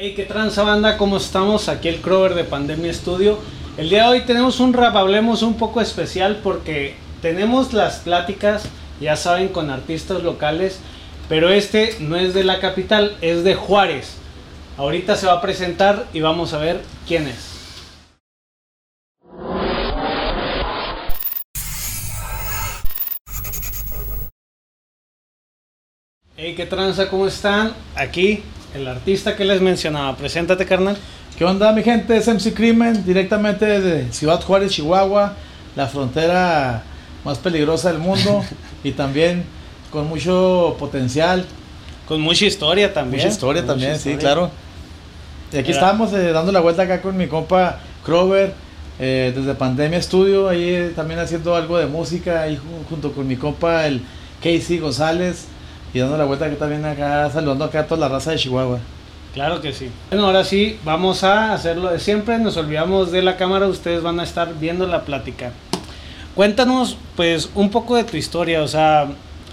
Hey, qué tranza banda, ¿cómo estamos? Aquí el Crover de Pandemia Studio. El día de hoy tenemos un rap, hablemos un poco especial porque tenemos las pláticas, ya saben, con artistas locales, pero este no es de la capital, es de Juárez. Ahorita se va a presentar y vamos a ver quién es. Hey, qué tranza, ¿cómo están? Aquí el artista que les mencionaba. Preséntate, carnal. ¿Qué onda, mi gente? Es MC Crimen, directamente de Ciudad Juárez, Chihuahua, la frontera más peligrosa del mundo y también con mucho potencial. Con mucha historia también. Mucha historia también, sí, claro. Y aquí estamos eh, dando la vuelta acá con mi compa Crover, eh, desde Pandemia Studio, ahí eh, también haciendo algo de música, ahí junto con mi compa el Casey González, y dando la vuelta aquí también acá, saludando acá a toda la raza de Chihuahua. Claro que sí. Bueno, ahora sí, vamos a hacerlo de siempre. Nos olvidamos de la cámara, ustedes van a estar viendo la plática. Cuéntanos, pues, un poco de tu historia. O sea,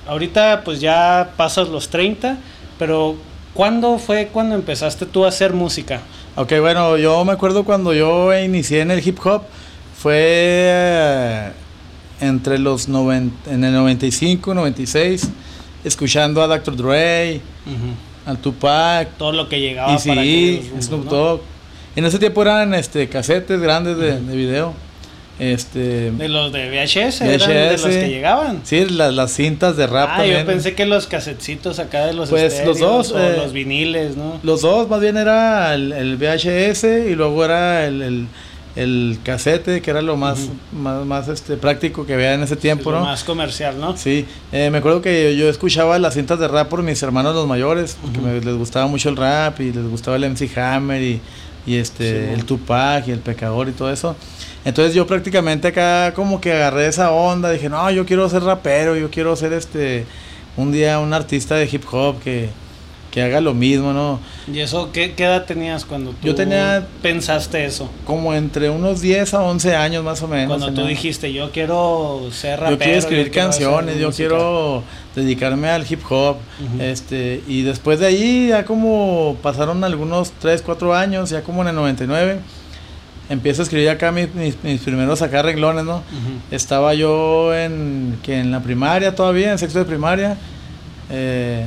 ahorita, pues ya pasas los 30, pero ¿cuándo fue cuando empezaste tú a hacer música? Ok, bueno, yo me acuerdo cuando yo inicié en el hip hop, fue eh, entre los en el 95, 96 escuchando a Dr. Dre, al Tupac, todo lo que llegaba para Snoop Dogg. En ese tiempo eran este casetes grandes de, video. Este, de los de VHS, eran de los que llegaban. Sí, las, las cintas de rap ah, yo pensé que los casetcitos acá de los Pues los dos. O eh, los viniles, ¿no? Los dos, más bien era el, VHS y luego era el el casete, que era lo más, más, más, este, práctico que había en ese tiempo, ¿no? Más comercial, ¿no? Sí, eh, me acuerdo que yo, escuchaba las cintas de rap por mis hermanos los mayores, porque les gustaba mucho el rap y les gustaba el MC Hammer y, y este, el Tupac y el Pecador y todo eso. Entonces yo prácticamente acá como que agarré esa onda, dije, no, yo quiero ser rapero, yo quiero ser este, un día un artista de hip hop que que haga lo mismo, ¿no? ¿Y eso qué, edad tenías cuando tú yo tenía, pensaste eso? Como entre unos 10 a 11 años más o menos. Cuando tú dijiste, yo quiero ser rapero. Yo quiero escribir canciones, yo quiero dedicarme al hip hop. este Y después de ahí, ya como pasaron algunos 3, 4 años, ya como en el 99 empiezo a escribir acá mis, mis, primeros acá renglones, ¿no? Estaba yo en, que en la primaria todavía, en sexto de primaria. Eh,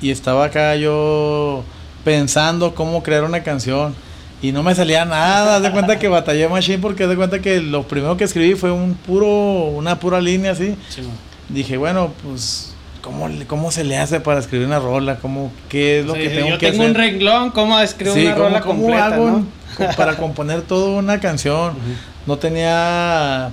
y estaba acá yo pensando cómo crear una canción y no me salía nada, de cuenta que batallé machine porque de cuenta que lo primero que escribí fue un puro una pura línea así. Dije, bueno, pues ¿cómo, cómo se le hace para escribir una rola, cómo qué es lo que tengo yo que tengo un renglón, cómo escribir una rola cómo completa, hago para componer toda una canción. No tenía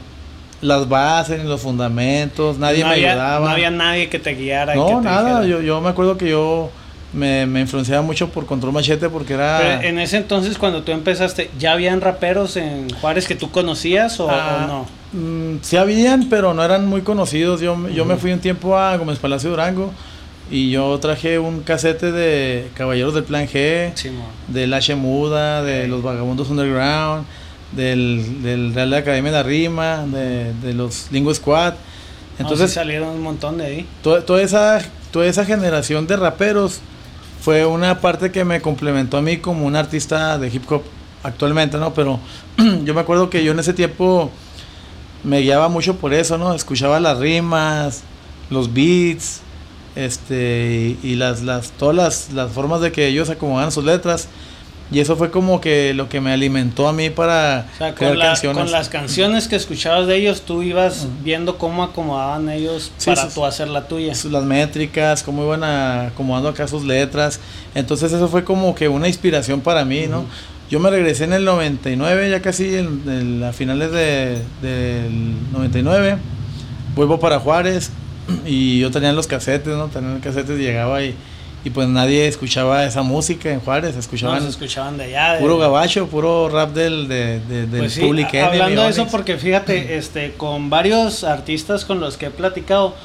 las bases ni los fundamentos, nadie me ayudaba. No había nadie que te guiara. No, nada, yo, yo me acuerdo que yo me, me, influenciaba mucho por Control Machete porque era... en ese entonces cuando tú empezaste, ¿ya habían raperos en Juárez que tú conocías o, ah, no? Mm, sí habían, pero no eran muy conocidos. Yo, yo me fui un tiempo a Gómez Palacio Durango y yo traje un casete de Caballeros del Plan G, de La Muda, de Los Vagabundos Underground del, del Real Academia de la Rima, de, de los Lingo Squad. Entonces salieron un montón de ahí. Toda, toda, esa, toda esa generación de raperos fue una parte que me complementó a mí como un artista de hip hop actualmente, ¿no? Pero yo me acuerdo que yo en ese tiempo me guiaba mucho por eso, ¿no? Escuchaba las rimas, los beats, este, y, las, las, todas las, las formas de que ellos acomodaban sus letras. Y eso fue como que lo que me alimentó a mí para crear canciones. Con las canciones que escuchabas de ellos, tú ibas viendo cómo acomodaban ellos para tú hacer la tuya. Las métricas, cómo iban acomodando acá sus letras. Entonces eso fue como que una inspiración para mí, ¿no? Yo me regresé en el 99, ya casi en, a finales de, del 99. Vuelvo para Juárez y yo tenía los casetes, ¿no? Tenía los casetes y llegaba y y pues nadie escuchaba esa música en Juárez, escuchaban, no, escuchaban de allá. puro gabacho, puro rap del, de, del pues sí, Hablando de eso, porque fíjate, este, con varios artistas con los que he platicado,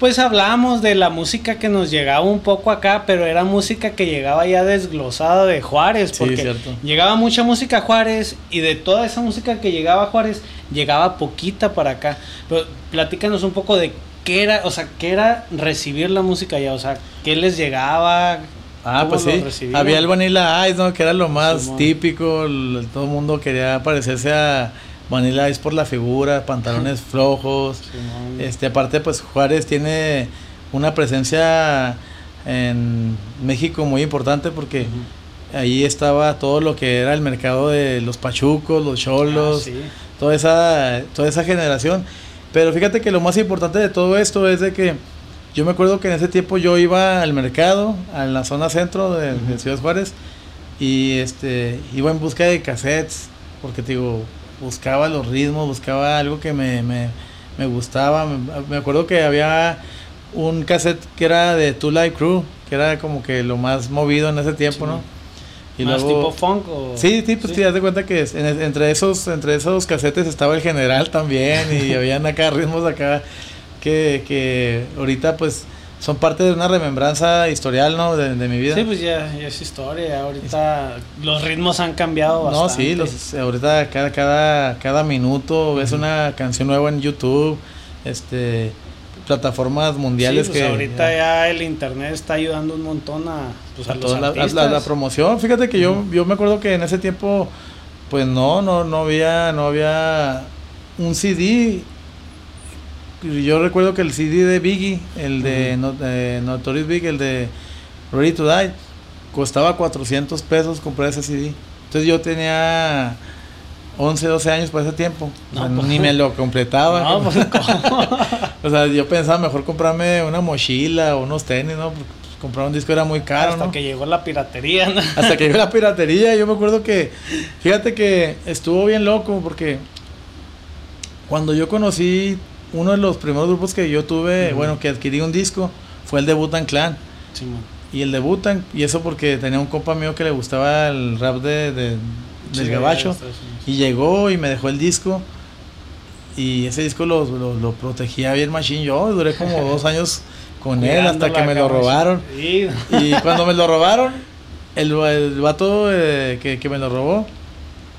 pues hablábamos de la música que nos llegaba un poco acá, pero era música que llegaba ya desglosada de Juárez, porque llegaba mucha música a Juárez y de toda esa música que llegaba a Juárez, llegaba poquita para acá. Pero platícanos un poco de qué era, o sea, qué era recibir la música allá, o sea, qué les llegaba, Ah, pues sí. Había el Vanilla Ice, ¿no? Que era lo más típico. todo el mundo quería parecerse a Vanilla Ice por la figura, pantalones flojos. este, aparte, pues Juárez tiene una presencia en México muy importante porque ahí estaba todo lo que era el mercado de los pachucos, los cholos, ah, toda esa toda esa generación. Pero fíjate que lo más importante de todo esto es de que yo me acuerdo que en ese tiempo yo iba al mercado, a la zona centro de, Ciudad Juárez, y este iba en busca de cassettes, porque digo, buscaba los ritmos, buscaba algo que me, me, gustaba. Me, acuerdo que había un cassette que era de Two Live Crew, que era como que lo más movido en ese tiempo, ¿no? Y ¿Más tipo funk o...? Sí, sí, pues te das cuenta que entre, esos, entre esos cassettes estaba el general también y habían acá ritmos acá que, que ahorita pues son parte de una remembranza historial, ¿no? De, mi vida. Sí, pues ya, es historia. Ahorita los ritmos han cambiado bastante. No, sí, los, ahorita cada, cada, cada minuto ves una canción nueva en YouTube, este plataformas mundiales pues que ahorita ya, el internet está ayudando un montón a, pues, a, toda la, la, promoción. Fíjate que yo, yo me acuerdo que en ese tiempo pues no, no, no había, no había un CD yo recuerdo que el CD de Biggie, el de Notorious Big, el de Ready to Die, costaba 400 pesos comprar ese CD. Entonces yo tenía 11, 12 años por ese tiempo. Pues, ni me lo completaba. No, pues, o sea, yo pensaba mejor comprarme una mochila o unos tenis, ¿no? Porque comprar un disco era muy caro, Hasta que llegó la piratería, ¿no? Hasta que llegó la piratería. Yo me acuerdo que, fíjate que estuvo bien loco porque cuando yo conocí uno de los primeros grupos que yo tuve, bueno, que adquirí un disco, fue el de Butan Clan. y el de Butan, y eso porque tenía un compa mío que le gustaba el rap de, del gabacho. Y llegó y me dejó el disco. Y ese disco lo, lo, protegía bien machine. Yo duré como dos años con él hasta que me lo robaron. Y cuando me lo robaron, el, el vato eh, que, que, me lo robó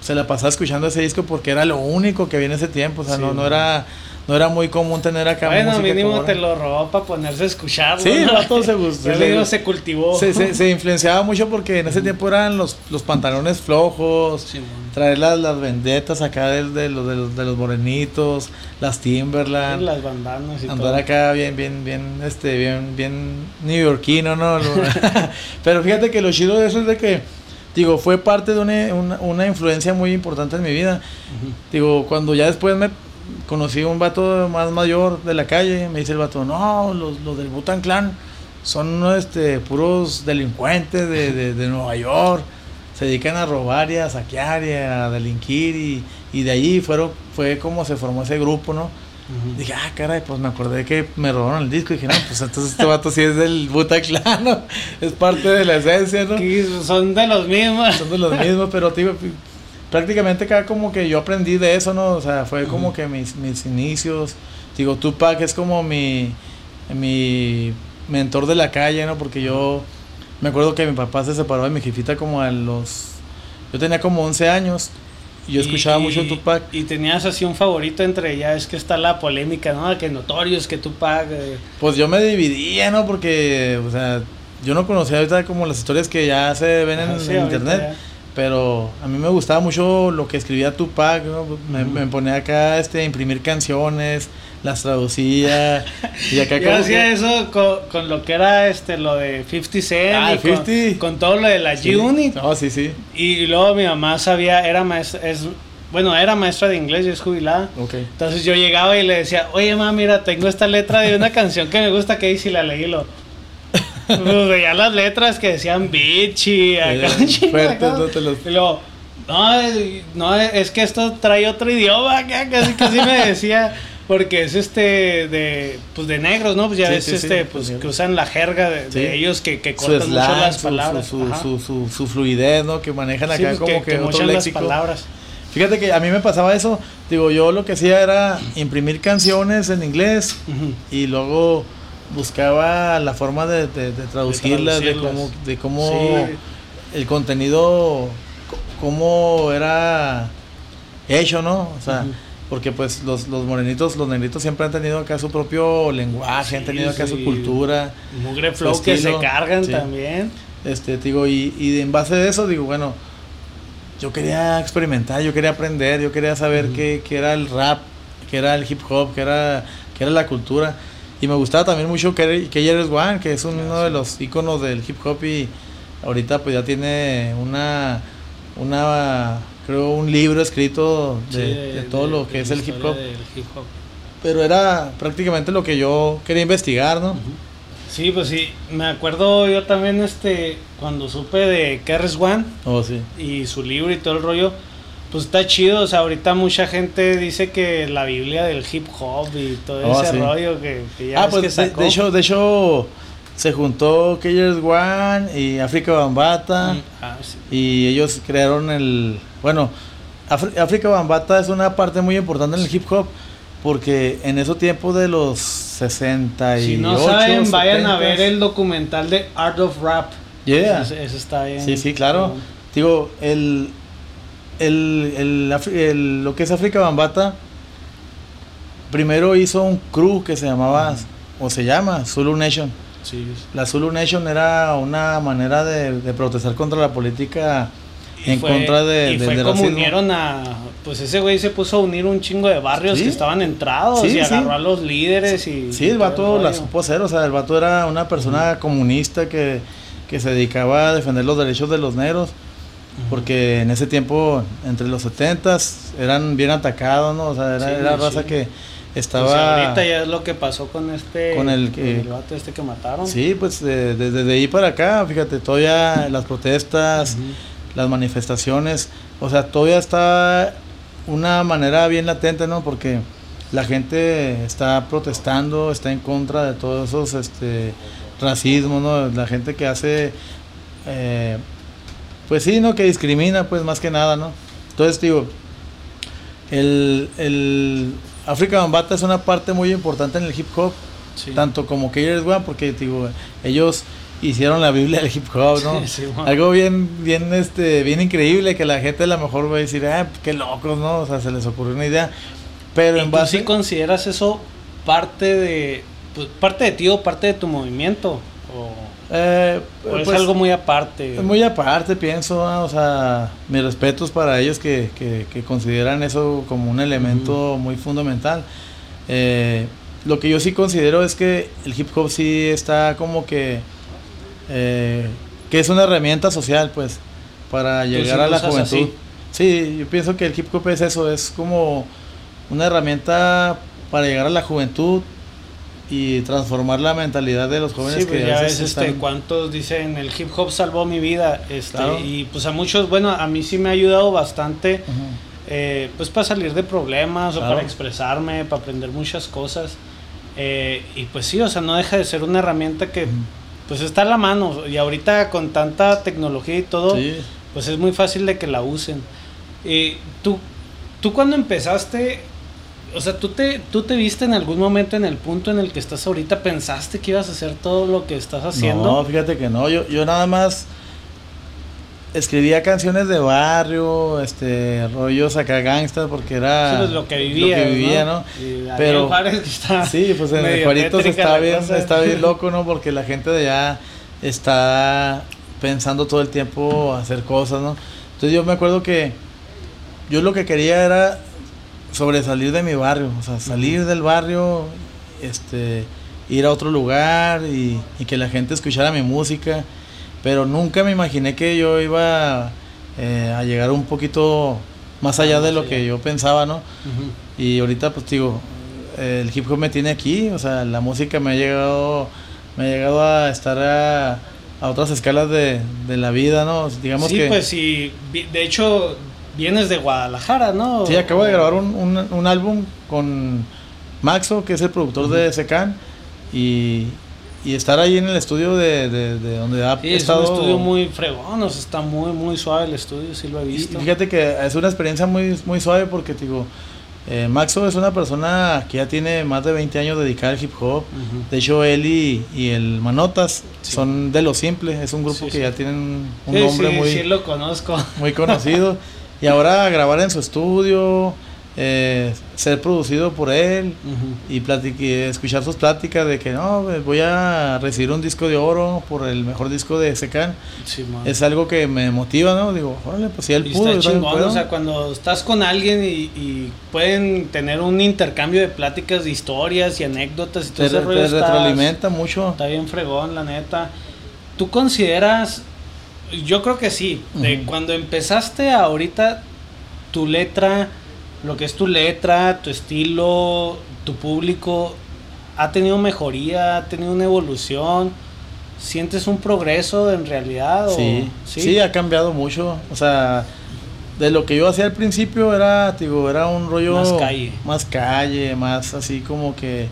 se la pasaba escuchando ese disco porque era lo único que había en ese tiempo. O sea, no, no era no era muy común tener acá bueno, mínimo te lo robó para ponerse a escucharlo. Sí, ¿no? se gustó. se, se cultivó. Se, se, influenciaba mucho porque en ese tiempo eran los, los pantalones flojos, traer las, las vendetas acá de, de, los, de, los, de los morenitos, las Timberland. las bandanas y Andar acá bien, bien, bien, este, bien, bien neoyorquino, ¿no? Pero fíjate que lo chido de eso es de que digo, fue parte de una, una, influencia muy importante en mi vida. Digo, cuando ya después me conocí un vato más mayor de la calle, me dice el vato, no, los, los del Butan Clan son este, puros delincuentes de, de, Nueva York, se dedican a robar y a saquear y a delinquir y, y de ahí fueron, fue como se formó ese grupo, ¿no? Dije, ah, caray, pues me acordé que me robaron el disco y dije, no, pues entonces este vato sí es del Butan Clan, es parte de la esencia, ¿no? son de los mismos. Son de los mismos, pero tío, prácticamente acá como que yo aprendí de eso, ¿no? O sea, fue como que mis, mis inicios. Digo, Tupac es como mi, mi mentor de la calle, ¿no? Porque yo me acuerdo que mi papá se separó de mi jefita como a los... Yo tenía como 11 años y yo escuchaba mucho Tupac. Y tenías así un favorito entre ya, es que está la polémica, ¿no? Que notorios, que Tupac... Eh. Pues yo me dividía, ¿no? Porque, o sea, yo no conocía ahorita como las historias que ya se ven en, ah, internet. Pero a mí me gustaba mucho lo que escribía Tupac, me, ponía acá este, a imprimir canciones, las traducía. y acá Yo hacía eso con, lo que era este lo de 50 Cent. Ah, con, todo lo de la G-Unit. Oh, sí, sí. Y, luego mi mamá sabía, era maestra, es, bueno, era maestra de inglés y es jubilada. Entonces yo llegaba y le decía, oye, mamá, mira, tengo esta letra de una canción que me gusta que dice y la leí lo veía las letras que decían bitchy, acá, no te los... no, no, es que esto trae otro idioma, casi, casi me decía, porque es este de, pues de negros, ¿no? Pues ya es este, pues que usan la jerga de, ellos que, que cortan mucho las palabras. Su, su, su, fluidez, ¿no? Que manejan acá como que, que, otro léxico. las palabras. Fíjate que a mí me pasaba eso, digo, yo lo que hacía era imprimir canciones en inglés y luego buscaba la forma de, de, traducirlas, de, cómo, de cómo el contenido, cómo era hecho, ¿no? O sea, porque pues los, los morenitos, los negritos siempre han tenido acá su propio lenguaje, han tenido acá su cultura. Mugre flow que se cargan también. Este, digo, y, y en base a eso, digo, bueno, yo quería experimentar, yo quería aprender, yo quería saber qué, qué, era el rap, qué era el hip hop, qué era, qué era la cultura. Y me gustaba también mucho que es One, que es uno de los iconos del hip hop y ahorita pues ya tiene una, una creo, un libro escrito de, todo lo que es el hip hop. Pero era prácticamente lo que yo quería investigar, ¿no? Sí, pues sí, me acuerdo yo también este cuando supe de Keres One oh, sí. y su libro y todo el rollo, pues está chido, o sea, ahorita mucha gente dice que la Biblia del hip hop y todo oh, ese rollo que, ya ah, pues De, hecho, de hecho se juntó Keres One y África Bambata mm, ah, y ellos crearon el, bueno, África Bambata es una parte muy importante en el hip hop porque en ese tiempo de los 68. Si no saben, vayan a ver el documental de Art of Rap. Yeah. Eso, está bien. Sí, sí, claro. Digo, el, el, el, lo que es África Bambata, primero hizo un crew que se llamaba, o se llama, Zulu Nation. Sí. La Zulu Nation era una manera de, de protestar contra la política en contra de, y fue como unieron a pues ese güey se puso a unir un chingo de barrios que estaban entrados y agarró a los líderes y sí el vato la supo hacer o sea el vato era una persona comunista que, que se dedicaba a defender los derechos de los negros porque en ese tiempo entre los setentas eran bien atacados no o sea era, era raza que estaba pues ahorita ya es lo que pasó con este con el, que, el vato este que mataron. Sí pues desde ahí para acá fíjate todavía las protestas las manifestaciones, o sea, todavía está una manera bien latente, ¿no? Porque la gente está protestando, está en contra de todos esos este, racismos, ¿no? La gente que hace, eh, pues sí, ¿no? Que discrimina, pues más que nada, ¿no? Entonces, digo, el, el África Bambata es una parte muy importante en el hip hop, tanto como que One, porque digo, ellos hicieron la Biblia del hip hop, ¿no? Algo bien, bien, este, bien increíble que la gente a lo mejor va a decir, ah, qué locos, ¿no? O sea, se les ocurrió una idea. Pero en base... sí consideras eso parte de, pues, parte de ti o parte de tu movimiento? ¿O, eh, es pues, algo muy aparte? Muy aparte, pienso, o sea, mis respetos para ellos que, que, consideran eso como un elemento muy fundamental. Eh, lo que yo sí considero es que el hip hop sí está como que eh, que es una herramienta social, pues, para llegar a la juventud. Sí, yo pienso que el hip hop es eso, es como una herramienta para llegar a la juventud y transformar la mentalidad de los jóvenes sí, pues ya ves, este, cuántos dicen el hip hop salvó mi vida este y pues a muchos bueno a mí sí me ha ayudado bastante eh, pues para salir de problemas o para expresarme para aprender muchas cosas eh, y pues sí o sea no deja de ser una herramienta que pues está a la mano. Y ahorita con tanta tecnología y todo, pues es muy fácil de que la usen. Eh, tú, tú cuando empezaste, o sea, ¿tú te, tú te viste en algún momento en el punto en el que estás ahorita, pensaste que ibas a hacer todo lo que estás haciendo. No, fíjate que no, yo, yo nada más escribía canciones de barrio, este, rollos acá gangsters, porque era pues, lo que vivía, ¿no? Pero sí, pues en el Juaritos está bien, está bien loco, ¿no? Porque la gente de allá está pensando todo el tiempo hacer cosas, ¿no? Entonces yo me acuerdo que yo lo que quería era sobresalir de mi barrio, o sea, salir del barrio, este, ir a otro lugar y, y que la gente escuchara mi música pero nunca me imaginé que yo iba eh, a llegar un poquito más allá de lo que yo pensaba, ¿no? Y ahorita pues digo, el hip hop me tiene aquí, o sea, la música me ha llegado, me ha llegado a estar a, otras escalas de, la vida, ¿no? Digamos sí, pues sí, de hecho vienes de Guadalajara, ¿no? Sí, acabo de grabar un, álbum con Maxo, que es el productor de Secan, y, y estar ahí en el estudio de, de, donde ha sí, estado... Es un estudio muy fregón, o sea, está muy, muy suave el estudio, sí lo he visto. fíjate que es una experiencia muy, muy suave porque, digo, eh, Maxo es una persona que ya tiene más de 20 años dedicada al hip hop. De hecho, él y, y el Manotas son de lo simple. Es un grupo que ya tienen un nombre muy... Sí, lo conozco. Muy conocido. y ahora grabar en su estudio, eh, ser producido por él y escuchar sus pláticas de que no, voy a recibir un disco de oro por el mejor disco de Secan. es algo que me motiva, ¿no? Digo, órale, pues si él pudo, está chingón, o sea, cuando estás con alguien y, pueden tener un intercambio de pláticas, de historias y anécdotas y todo te, ese Te retroalimenta mucho. Está bien fregón, la neta. ¿Tú consideras, yo creo que sí, de cuando empezaste ahorita, tu letra lo que es tu letra, tu estilo, tu público, ha tenido mejoría, ha tenido una evolución. ¿Sientes un progreso en realidad? Sí, sí, ha cambiado mucho. O sea, de lo que yo hacía al principio era, digo, era un rollo... Más calle. Más calle, más así como que...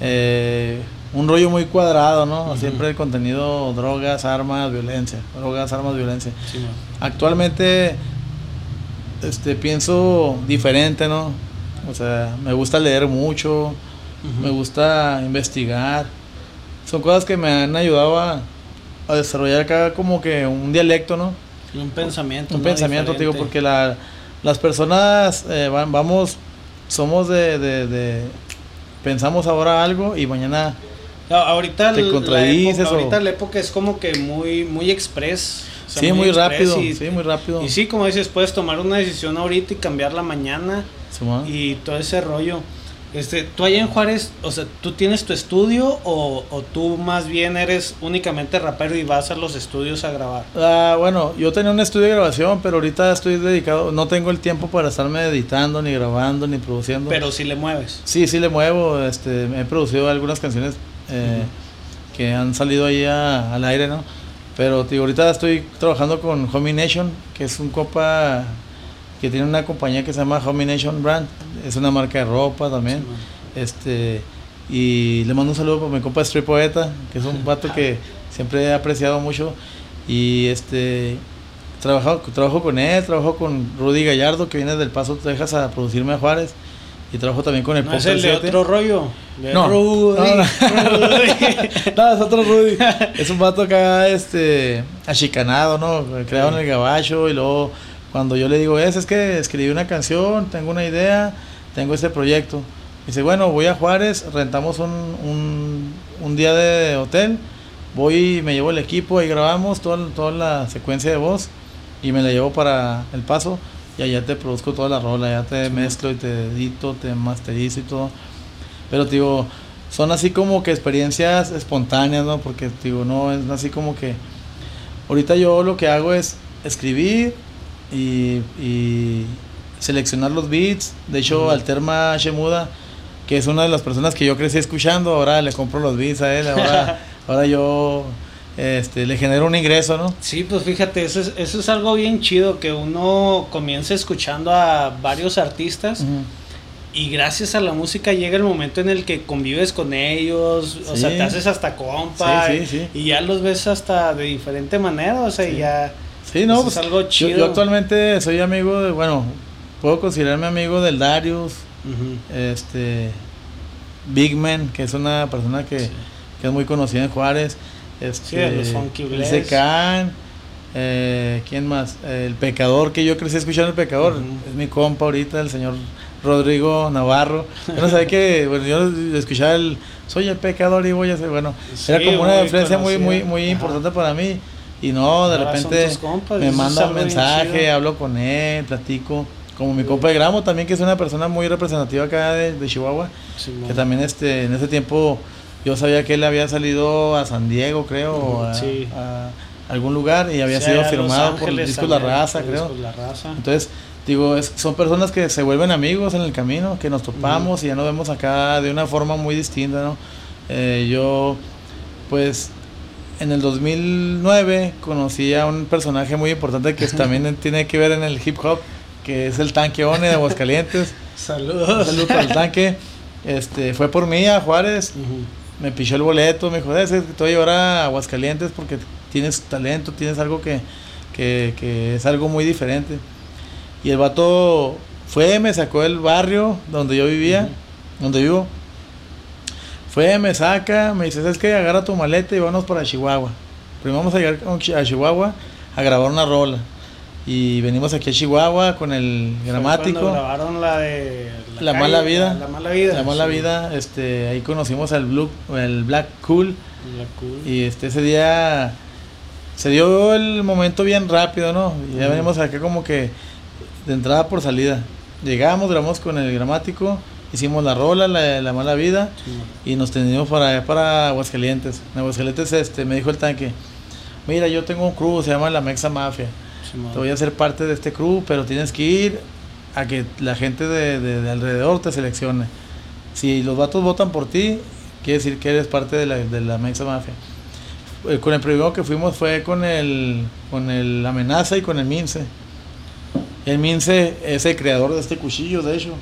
Eh, un rollo muy cuadrado, ¿no? Siempre el contenido, drogas, armas, violencia. Drogas, armas, violencia. Actualmente este, pienso diferente, ¿no? O sea, me gusta leer mucho, me gusta investigar. Son cosas que me han ayudado a, desarrollar acá como que un dialecto, ¿no? un pensamiento. Un pensamiento, digo, porque la, las personas eh, vamos, somos de, de, Pensamos ahora algo y mañana... ahorita te contradices. ahorita la época es como que muy, muy express sí, muy, rápido. Y, sí, muy rápido. Y sí, como dices, puedes tomar una decisión ahorita y cambiarla mañana. y todo ese rollo. Este, tú allá en Juárez, o sea, ¿tú tienes tu estudio o, tú más bien eres únicamente rapero y vas a los estudios a grabar? Ah, bueno, yo tenía un estudio de grabación, pero ahorita estoy dedicado, no tengo el tiempo para estarme editando, ni grabando, ni produciendo. Pero sí le mueves. Sí, sí le muevo, este, he producido algunas canciones eh, que han salido ahí al aire, ¿no? Pero ahorita estoy trabajando con Homie Nation, que es un copa que tiene una compañía que se llama Homie Nation Brand. Es una marca de ropa también. este Y le mando un saludo para mi compa Street Poeta, que es un vato que siempre he apreciado mucho. Y este trabajo, trabajo con él, trabajo con Rudy Gallardo, que viene del Paso, Texas, a producirme a Juárez. Y trabajo también con el ¿No es el de otro rollo? no, Rudy. No, no. es otro Rudy. Es un vato acá, este, achicanado, ¿no? Creado en el gabacho y luego cuando yo le digo, es, es que escribí una canción, tengo una idea, tengo este proyecto. Dice, bueno, voy a Juárez, rentamos un, un, un día de hotel, voy y me llevo el equipo, y grabamos toda, toda la secuencia de voz y me la llevo para El Paso y allá te produzco toda la rola, ya te mezclo y te edito, te masterizo y todo. Pero digo, son así como que experiencias espontáneas, ¿no? Porque digo, no es así como que ahorita yo lo que hago es escribir y, seleccionar los beats. De hecho, Alterma Shemuda, que es una de las personas que yo crecí escuchando, ahora le compro los beats a él, ahora, ahora yo este, le genera un ingreso, ¿no? Sí, pues fíjate, eso es, eso es algo bien chido, que uno comienza escuchando a varios artistas y gracias a la música llega el momento en el que convives con ellos, o sea, te haces hasta compa y, ya los ves hasta de diferente manera, o sea, ya... Sí, no, pues, es algo chido. Yo, actualmente soy amigo de, bueno, puedo considerarme amigo del Darius, este, Big Man, que es una persona que, que es muy conocida en Juárez. Este, sí, los Funky eh, ¿Quién más? el Pecador, que yo crecí escuchando El Pecador. Es mi compa ahorita, el señor Rodrigo Navarro. Yo no sabía que, bueno, yo escuchaba el Soy el Pecador y voy a ser, bueno, era como una diferencia muy, muy, muy importante para mí. Y no, de repente me manda un mensaje, hablo con él, platico. Como mi compa de Gramo también, que es una persona muy representativa acá de, Chihuahua. que también este, en ese tiempo yo sabía que él había salido a San Diego, creo, a, algún lugar y había sido firmado por el disco La Raza, creo. Entonces, digo, son personas que se vuelven amigos en el camino, que nos topamos y ya nos vemos acá de una forma muy distinta, ¿no? Eh, yo, pues, en el 2009 conocí a un personaje muy importante que también tiene que ver en el hip hop, que es el Tanque One de Aguascalientes. Saludos. Saludos el tanque. Este, fue por mí a Juárez me pichó el boleto, me dijo, te voy a llevar a Aguascalientes porque tienes talento, tienes algo que, es algo muy diferente. Y el vato fue, me sacó del barrio donde yo vivía, donde vivo. Fue, me saca, me dice, es que agarra tu maleta y vamos para Chihuahua. Primero vamos a llegar a Chihuahua a grabar una rola. Y venimos aquí a Chihuahua con el gramático. Cuando grabaron la de La, mala vida. La, mala vida. La mala sí. vida, este, ahí conocimos al Blue, el Black Cool. La cool. Y este ese día se dio el momento bien rápido, ¿no? Y ya venimos acá como que de entrada por salida. Llegamos, grabamos con el gramático, hicimos la rola, la, la mala vida, Sí, y nos tenemos para para Aguascalientes. En Aguascalientes este, me dijo el tanque, mira, yo tengo un crew, se llama la Mexa Mafia. Te voy a hacer parte de este crew, pero tienes que ir a que la gente de, de- de alrededor te seleccione. Si los vatos votan por ti, quiere decir que eres parte de la, de la Mexa Mafia. Eh, Con el primero que fuimos fue con el, con el Amenaza y con el Mince. El Mince es el creador de este cuchillo, de hecho.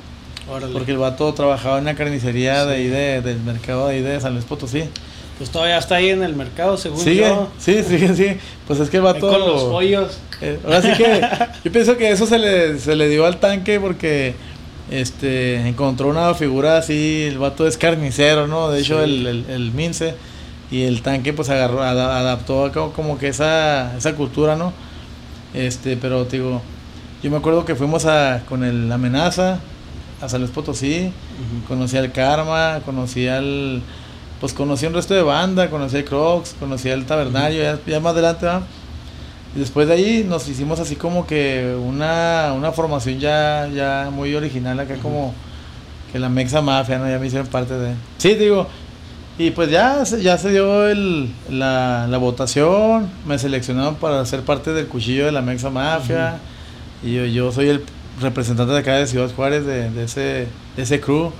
Órale. Porque el vato trabajaba en una carnicería de ahí de, del mercado de ahí de San Luis Potosí. Pues todavía está ahí en el mercado, según Sigue, yo. sí, sigue, sí. Pues es que el Ahí vato... con los pollos. Eh, ahora sí que yo pienso que eso se le, se le dio al tanque porque este encontró una figura así, el vato es carnicero, ¿no? De hecho Sí. el, el, el Mince y el tanque pues agarró, ada- adaptó como que esa, esa cultura, ¿no? Este, pero te digo, yo me acuerdo que fuimos a, con el Amenaza a San Luis Potosí, conocí al Karma, conocí al pues conocí un resto de banda, conocí al Crocs, conocí al Tabernario, ya, ya más adelante ¿va? Y después de ahí nos hicimos así como que una, una formación ya, ya muy original acá como que la Mexa Mafia, ¿no? Ya me hicieron parte de... Sí, digo, y pues ya, se- ya se dio el, la, la votación, me seleccionaron para ser parte del cuchillo de la Mexa Mafia, y yo, yo soy el representante de acá de Ciudad Juárez de, de ese, de ese crew,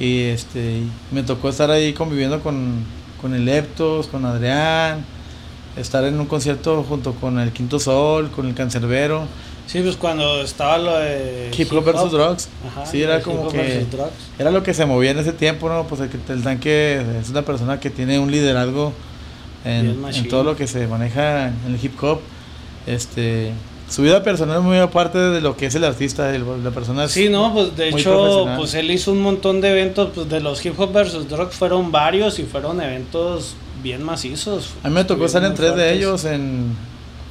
y este me tocó estar ahí conviviendo con, con el Leptos, con Adrián, estar en un concierto junto con el Quinto Sol, con el Cancerbero, Sí, pues cuando estaba lo de. Hip Hop versus Drugs. Ajá, sí, era como que era lo que se movía en ese tiempo, ¿no? Pues el, el tanque es una persona que tiene un liderazgo en, en todo lo que se maneja en el hip hop. Este, su vida personal es muy aparte de lo que es el artista, el- la persona Sí, no, pues de hecho, pues él hizo un montón de eventos, pues de los Hip Hop versus Drugs fueron varios y fueron eventos bien macizos. A mí me tocó estar en tres de ellos, en,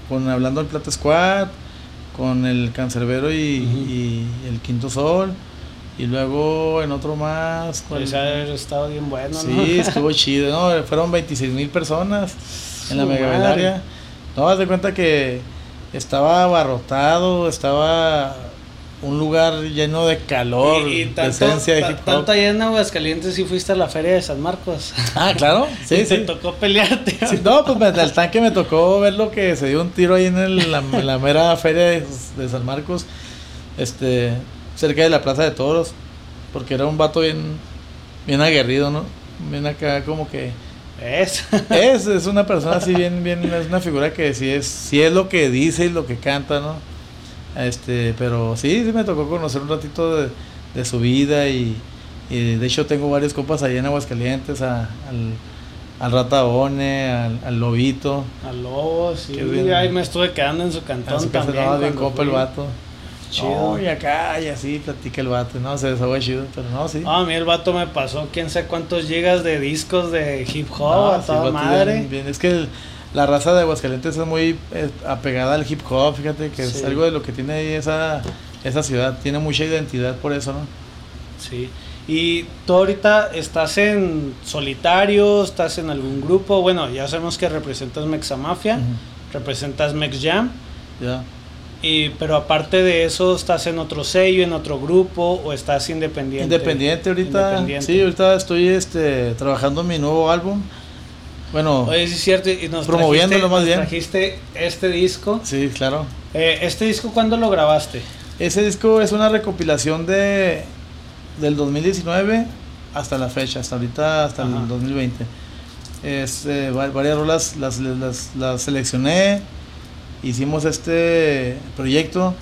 con hablando del Plata Squad, con el Cancerbero y, el Quinto Sol, y luego en otro más. ¿cuál? Pues haber estado bien bueno, ¿no? Sí, estuvo chido, ¿no? Fueron 26 mil personas en la mega. No, haz de cuenta que estaba abarrotado, estaba un lugar lleno de calor, Y, y tanto, presencia de hip hop. tanto allá en Aguascalientes sí fuiste a la feria de San Marcos. Ah, claro, y sí, te sí. tocó pelearte. Sí, no, pues el tanque me tocó ver lo que se dio un tiro ahí en el- la, la mera feria de, de San Marcos, este, cerca de la Plaza de Toros, porque era un vato bien, bien aguerrido, ¿no? Bien acá como que... Es. Es, es una persona así bien, bien, es una figura que sí es, sí es lo que dice y lo que canta, ¿no? Este, pero sí, sí me tocó conocer un ratito de, de su vida y, y de hecho tengo varios compas allá en Aguascalientes, a- al, al Ratabone, al, al Lobito. A Lobo, sí. Bien. Ahí me estuve quedando en su cantón también. bien el vato. Chido. No, y acá, y así platica el vato, no, se desahoga chido, pero no, sí. Ah, a mí el vato me pasó quién sabe cuántos gigas de discos de hip hop No, a toda madre. bien- bien. Es que el- la raza de Aguascalientes es muy eh, apegada al hip hop, fíjate que es algo de lo que tiene ahí esa, esa ciudad, tiene mucha identidad por eso, ¿no? Sí. Y tú ahorita estás en solitario, estás en algún grupo. Bueno, ya sabemos que representas Mexa Mafia, Ujú. representas Mex Jam. Ya. Y, pero aparte de eso, ¿estás en otro sello, en otro grupo o estás independiente? Independiente ahorita, Independiente. sí, ahorita estoy este, trabajando en mi nuevo álbum. Bueno, Oye, sí es cierto, y nos Promoviéndolo trajiste, más nos bien. trajiste este disco. sí, claro. Eh, ¿Este disco cuándo lo grabaste? Ese disco es una recopilación de del 2019 hasta la fecha, hasta ahorita, hasta Ajá. el 2020. Es, eh, va- varias rolas las, las, las seleccioné, hicimos este proyecto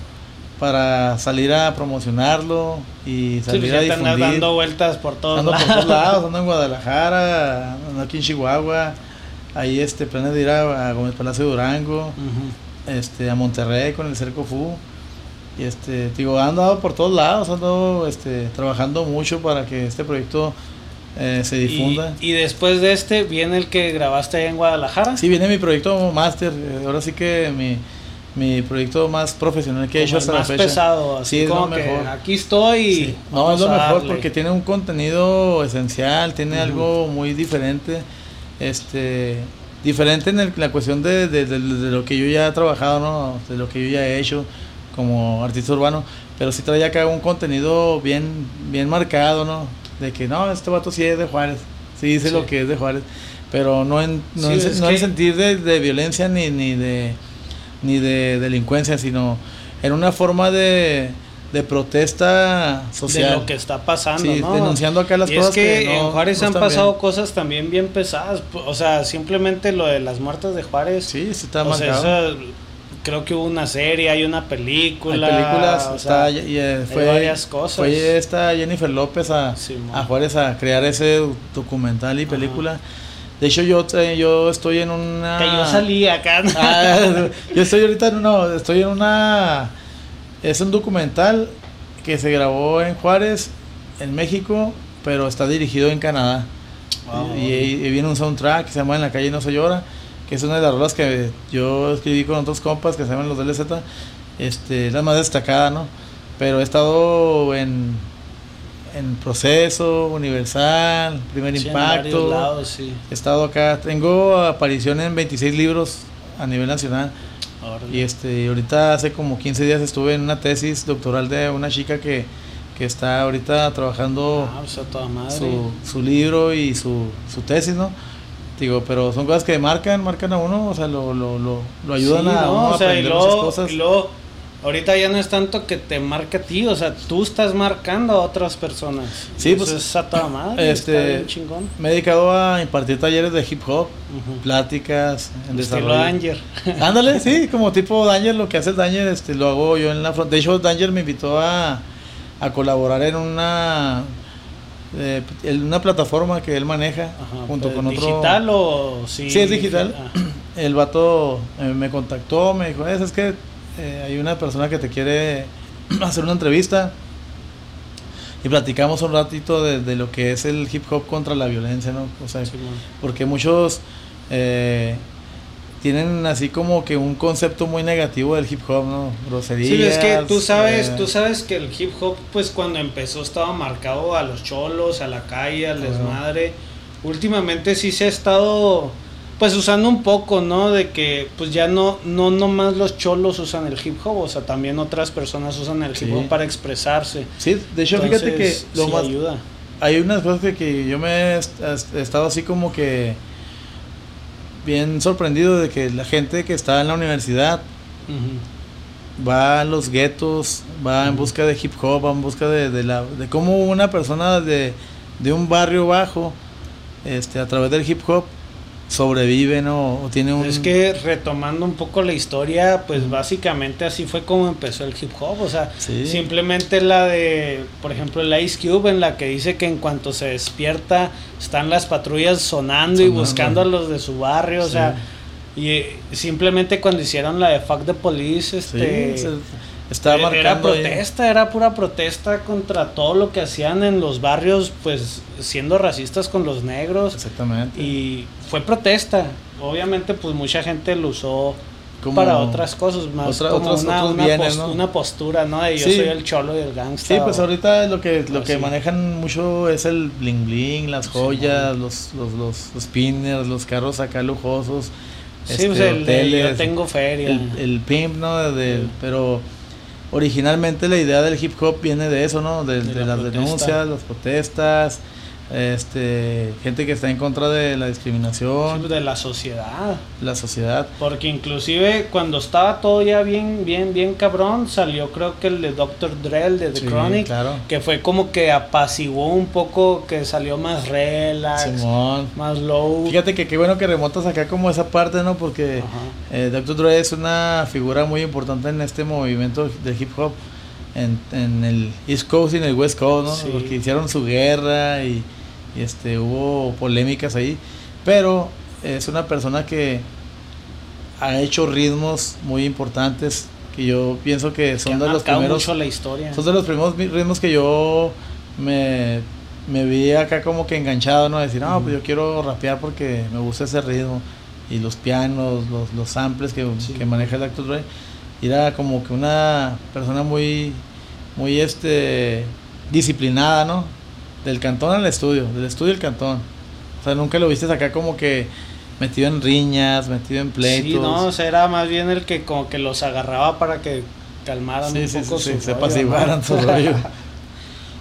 para salir a promocionarlo y Sí, salir pues a difundir. dando vueltas por todos Ando por lados. todos lados, ando en Guadalajara, ando aquí en Chihuahua, ahí este planeo de ir a, a Gómez Palacio de Durango, este, a Monterrey con el Cerco Fu. Y este, digo, han andado por todos lados, ando este, trabajando mucho para que este proyecto eh, se difunda. Y, y después de este viene el que grabaste allá en Guadalajara. Sí, viene mi proyecto Master, eh, ahora sí que mi, mi proyecto más profesional que he hecho hasta más la fecha. pesado, así como que aquí estoy. No, es lo mejor porque tiene un contenido esencial, tiene algo muy diferente, este, diferente en la cuestión de, de, de, lo que yo ya he trabajado, ¿no? De lo que yo ya he hecho como artista urbano, pero sí trae acá un contenido bien, bien marcado, ¿no? De que no, este vato sí es de Juárez, sí dice lo que es de Juárez, pero no en, no en, no en sentir de, de violencia ni, ni de ni de delincuencia, sino en una forma de, de protesta social. De lo que está pasando, sí, ¿no? denunciando acá las cosas es que, en Juárez han pasado cosas también bien pesadas, o sea, simplemente lo de las muertes de Juárez. Sí, sí está o sea, creo que hubo una serie, hay una película. Hay películas, está, y, eh, fue, varias cosas. Fue esta Jennifer López a, a Juárez a crear ese documental y película. De hecho, yo, yo estoy en una. Que yo salí acá. Ah, yo estoy ahorita en una. Estoy en una. Es un documental que se grabó en Juárez, en México, pero está dirigido en Canadá. Y, viene un soundtrack que se llama En la calle no se llora, que es una de las rolas que yo escribí con otros compas que se llaman los DLZ. Este, la más destacada, ¿no? Pero he estado en en Proceso, Universal, Primer Impacto. He estado acá, tengo aparición en 26 libros a nivel nacional. Y este, ahorita hace como 15 días estuve en una tesis doctoral de una chica que, que está ahorita trabajando ah, pues Su, su, libro y su, su tesis, ¿no? Digo, pero son cosas que marcan, marcan a uno, o sea, lo, lo, lo, lo ayudan a, uno a aprender muchas cosas. Ahorita ya no es tanto que te marque a ti, o sea, tú estás marcando a otras personas. Sí, pues es a toda madre, este, chingón. Me he dedicado a impartir talleres de hip hop, pláticas, en desarrollo. Danger. Ándale, sí, como tipo Danger, lo que hace Danger, este, lo hago yo en la front. De hecho, Danger me invitó a, a colaborar en una eh, una plataforma que él maneja junto con otro. ¿Digital o sí? Sí, es digital. El vato eh, me contactó, me dijo, es, es que eh, hay una persona que te quiere hacer una entrevista y platicamos un ratito de, lo que es el hip hop contra la violencia, ¿no? O sea, porque muchos eh, tienen así como que un concepto muy negativo del hip hop, ¿no? Groserías. Sí, es que tú sabes, eh, tú sabes que el hip hop, pues cuando empezó estaba marcado a los cholos, a la calle, al desmadre. Últimamente sí se ha estado pues usando un poco, ¿no? De que pues ya no no nomás los cholos usan el hip hop, o sea, también otras personas usan el hip hop para expresarse. Sí, de hecho, fíjate que lo más ayuda. Hay unas cosas que, yo me he estado así como que bien sorprendido de que la gente que está en la universidad va a los guetos, va en busca de hip hop, va en busca de, de, la, de cómo una persona de, de un barrio bajo, este, a través del hip hop, sobrevive, ¿no? O tiene un... Es que retomando un poco la historia, pues básicamente así fue como empezó el hip hop, o sea, simplemente la de, por ejemplo, el Ice Cube en la que dice que en cuanto se despierta están las patrullas sonando, y buscando a los de su barrio, o sea, y eh, simplemente cuando hicieron la de Fuck the Police, este... Estaba era protesta, era pura protesta contra todo lo que hacían en los barrios, pues siendo racistas con los negros. Exactamente. Y fue protesta. Obviamente, pues mucha gente lo usó para otras cosas, más como una, una, postura, ¿no? De yo soy el cholo y el gangster. Sí, pues ahorita lo que lo que manejan mucho es el bling bling, las joyas, los, los, los, los, spinners, los carros acá lujosos. Sí, pues este, el, yo tengo feria. El, pimp, ¿no? De, Pero originalmente la idea del hip hop viene de eso, ¿no? De, las denuncias, las protestas, este gente que está en contra de la discriminación. De la sociedad. La sociedad. Porque inclusive cuando estaba todo ya bien bien bien cabrón salió creo que el de Dr. Drell de The Chronic que fue como que apaciguó un poco que salió más relax más low. Fíjate que qué bueno que remontas acá como esa parte no porque eh, Dr. Dre es una figura muy importante en este movimiento de hip hop en, en el East Coast y en el West Coast, ¿no? Porque hicieron su guerra y, este, hubo polémicas ahí, pero es una persona que ha hecho ritmos muy importantes que yo pienso que son de los primeros la historia. son de los primeros ritmos que yo me, me vi acá como que enganchado no decir no pues yo quiero rapear porque me gusta ese ritmo y los pianos los, los samples que, que maneja el Actor Dre Y era como que una persona muy, muy este, disciplinada, ¿no? Del cantón al estudio, del estudio al cantón. O sea, nunca lo viste acá como que metido en riñas, metido en pleitos. Sí, no, o sea, era más bien el que como que los agarraba para que calmaran un poco sí, su se rollo, apaciguaran ¿no? su rollo.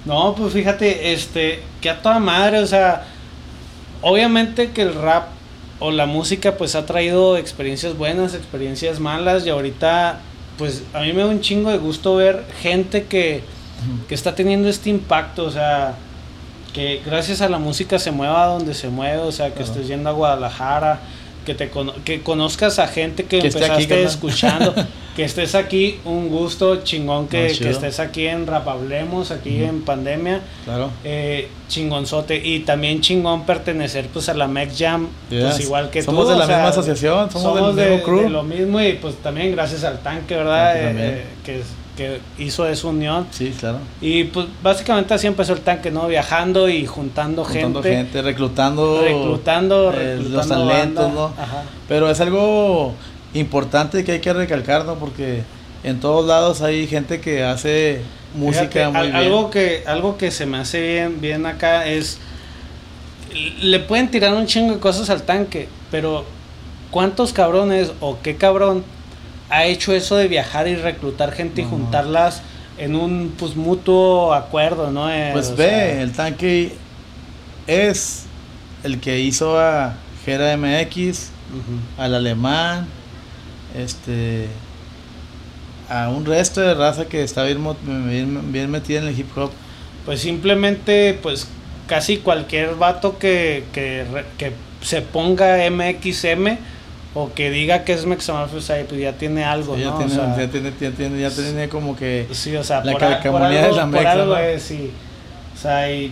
No, pues fíjate, este, que a toda madre, o sea, obviamente que el rap o la música pues ha traído experiencias buenas, experiencias malas y ahorita pues a mí me da un chingo de gusto ver gente que, que está teniendo este impacto, o sea, que gracias a la música se mueva donde se mueve, o sea, que Claro. estés yendo a Guadalajara, que te cono- que conozcas a gente que, Que empezaste aquí, escuchando, que estés aquí, un gusto chingón que, estés aquí en Rapablemos, aquí en Pandemia, Claro. eh, chingonzote y también chingón pertenecer pues a la Mec Jam, pues igual que Somos tú, de la sea, misma asociación, somos, del de, mismo crew. de lo mismo y pues también gracias al tanque, ¿verdad? Eh, eh, que, que hizo esa unión. Sí, claro. Y pues básicamente así empezó el tanque, ¿no? Viajando y juntando, Juntando gente, gente, reclutando, reclutando, eh, reclutando los talentos, banda. ¿no? Ajá. Pero es algo importante que hay que recalcar, ¿no? Porque en todos lados hay gente que hace música muy al- bien. Algo que, algo que se me hace bien, bien acá es. Le pueden tirar un chingo de cosas al tanque, pero ¿cuántos cabrones o qué cabrón ha hecho eso de viajar y reclutar gente y juntarlas en un pues mutuo acuerdo, ¿no? Eh, Pues ve, sea, el tanque es el que hizo a Gera MX, al alemán, este a un resto de raza que está bien, bien, bien metida en el hip hop. Pues simplemente, pues casi cualquier vato que, que, que se ponga MXM o que diga que es Mexamafia, o sea, pues ya tiene algo, ya, ¿no? O tiene, sea, ya, tiene, ya tiene- ya tiene como que Sí, o sea, La por, a- por calcamonía algo, de la por mexa, algo ¿no? es, sí. O sea, y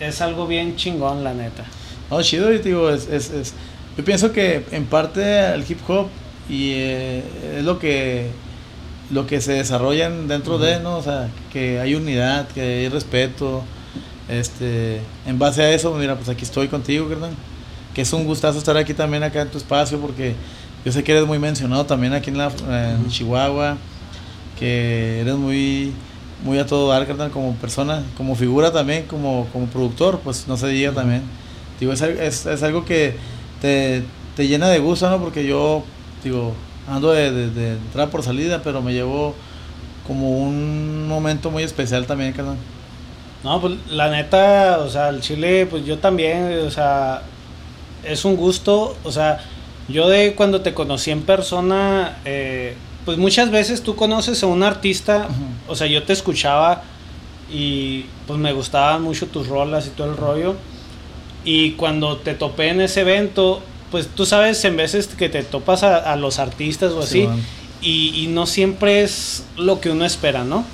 es algo bien chingón, la neta. No, chido, y te digo, es, es, es- yo pienso que en parte el hip hop y eh, es lo que lo que se desarrollan dentro de. ¿no? O sea, que hay unidad, que hay respeto, este, en base a eso, mira, pues aquí estoy contigo, carnal, que es un gustazo estar aquí también acá en tu espacio, porque yo sé que eres muy mencionado también aquí en, la, en. Chihuahua, que eres muy muy a todo dar, carnal, como persona, como figura también, como, como productor, pues no se diga también. Digo, es, es, es algo que te, te llena de gusto, ¿no? Porque yo, digo, ando de, de, de entrada por salida, pero me llevo como un momento muy especial también, carnal. No, pues la neta, o sea, el chile, pues yo también, o sea, es un gusto, o sea, yo de cuando te conocí en persona, eh, pues muchas veces tú conoces a un artista, o sea, yo te escuchaba y pues me gustaban mucho tus rolas y todo el rollo. Y cuando te topé en ese evento, pues tú sabes en veces que te topas a, a los artistas o así, y, y no siempre es lo que uno espera, ¿no?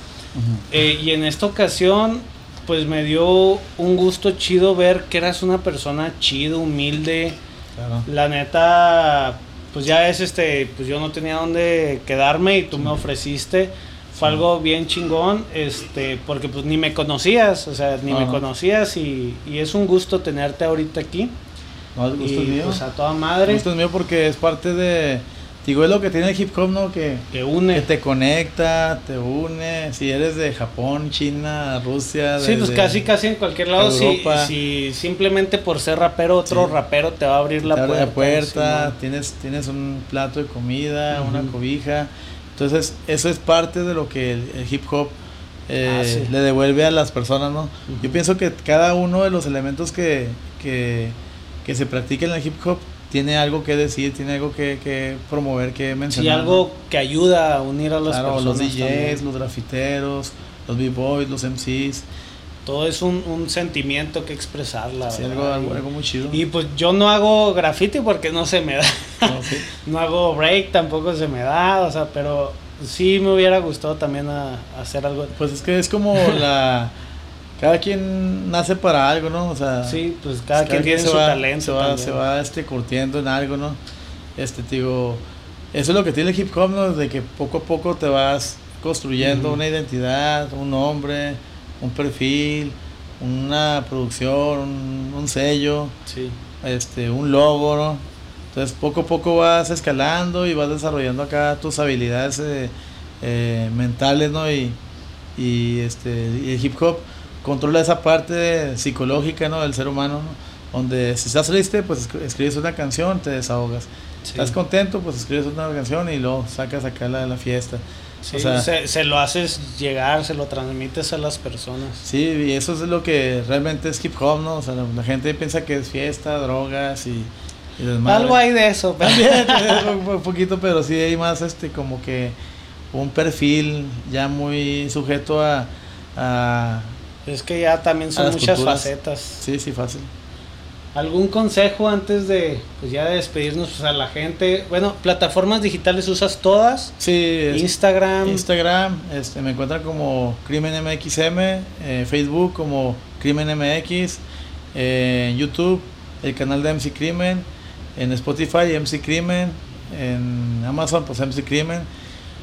Eh, y en esta ocasión, pues me dio un gusto chido ver que eras una persona chido, humilde. Claro. La neta, pues ya es este, pues yo no tenía dónde quedarme y tú me ofreciste. Fue Sí. algo bien chingón, este, porque pues ni me conocías, o sea, ni me no. conocías y, y es un gusto tenerte ahorita aquí. No, el gusto y es mío. pues a toda El madre gusto es mío porque es parte de. Digo, es lo que tiene el hip hop, ¿no? Que, que une. que te conecta, te une. Si eres de Japón, China, Rusia. Sí, pues casi casi en cualquier lado, si, si simplemente por ser rapero, otro Sí. rapero te va a abrir la te abre puerta. la puerta, Simón. tienes, tienes un plato de comida, Ujú. una cobija. Entonces, eso es parte de lo que el, el hip hop eh, Ah, sí. le devuelve a las personas, ¿no? Ujú. Yo pienso que cada uno de los elementos que, que, que se practica en el hip hop tiene algo que decir, tiene algo que, que promover, que Sí, mencionar. algo que ayuda a unir a las Claro, personas. los DJs, también. los grafiteros, los b-boys, los MCs. Todo es un, un sentimiento que expresar, la Sí, algo, algo, Y- algo muy chido. Y pues yo no hago graffiti porque no se me da. No, sí. No hago break, tampoco se me da. O sea, pero sí me hubiera gustado también a- hacer algo. Pues es que es como la... Cada quien nace para algo, ¿no? O sea, Sí, pues cada, quien tiene se su va- talento. Se va, se va este, curtiendo en algo, ¿no? Este, te digo, eso es lo que tiene el hip hop, ¿no? De que poco a poco te vas construyendo una identidad, un nombre, un perfil, una producción, un, un sello, Sí. este, un logo, ¿no? Entonces poco a poco vas escalando y vas desarrollando acá tus habilidades eh, eh, mentales, ¿no? Y, y, este, y el hip hop controla esa parte psicológica, ¿no? Del ser humano, ¿no? Donde si estás triste, pues escribes una canción, te desahogas. Si Estás contento, pues escribes una canción y luego sacas acá la, la fiesta. Sí, se, se, lo haces llegar, se lo transmites a las personas. Sí, y eso es lo que realmente es hip hop, ¿no? O sea, la, gente piensa que es fiesta, drogas y, y Algo hay de eso. También, un poquito, pero sí hay más este como que un perfil ya muy sujeto a... a es que ya también son muchas facetas. Sí, sí, fácil. ¿Algún consejo antes de pues ya de despedirnos pues, a la gente? Bueno, plataformas digitales usas todas. Sí. Instagram. Instagram, este, me encuentran como Crimen MXM, eh, Facebook como Crimen MX, eh, YouTube el canal de MC Crimen, en Spotify MC Crimen, en Amazon pues MC Crimen.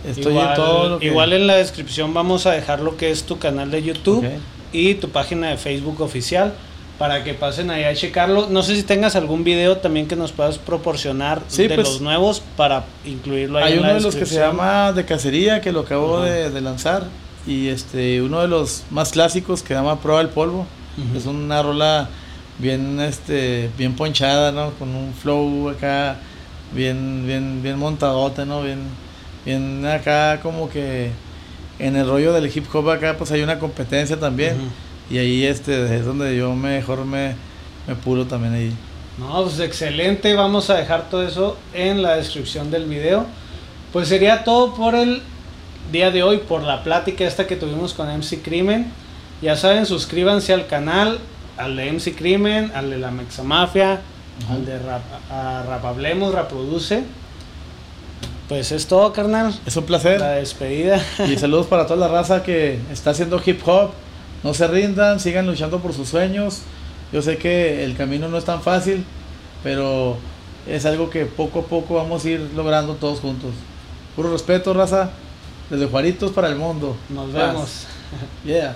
Estoy igual, en todo lo que... Igual en la descripción vamos a dejar lo que es tu canal de YouTube y tu página de Facebook oficial para que pasen ahí a checarlo. No sé si tengas algún video también que nos puedas proporcionar de pues, los nuevos para incluirlo ahí. Hay uno de los que se llama De Cacería, que lo acabo de, lanzar. Y este uno de los más clásicos que se llama Prueba el Polvo. Es una rola bien este bien ponchada, ¿no? Con un flow acá bien bien bien montadota, ¿no? Bien bien acá como que en el rollo del hip hop acá pues hay una competencia también. Y ahí este es donde yo mejor me, me pulo también ahí. No, pues excelente. Vamos a dejar todo eso en la descripción del video. Pues sería todo por el día de hoy, por la plática esta que tuvimos con MC Crimen. Ya saben, suscríbanse al canal, al de MC Crimen, al de la Mexamafia, al de Rap, a Rapablemos, Reproduce. Pues es todo, carnal. Es un placer. La despedida. Y saludos para toda la raza que está haciendo hip hop no se rindan, sigan luchando por sus sueños. Yo sé que el camino no es tan fácil, pero es algo que poco a poco vamos a ir logrando todos juntos. Puro respeto, raza. Desde Juaritos para el mundo. Nos vemos. Yeah.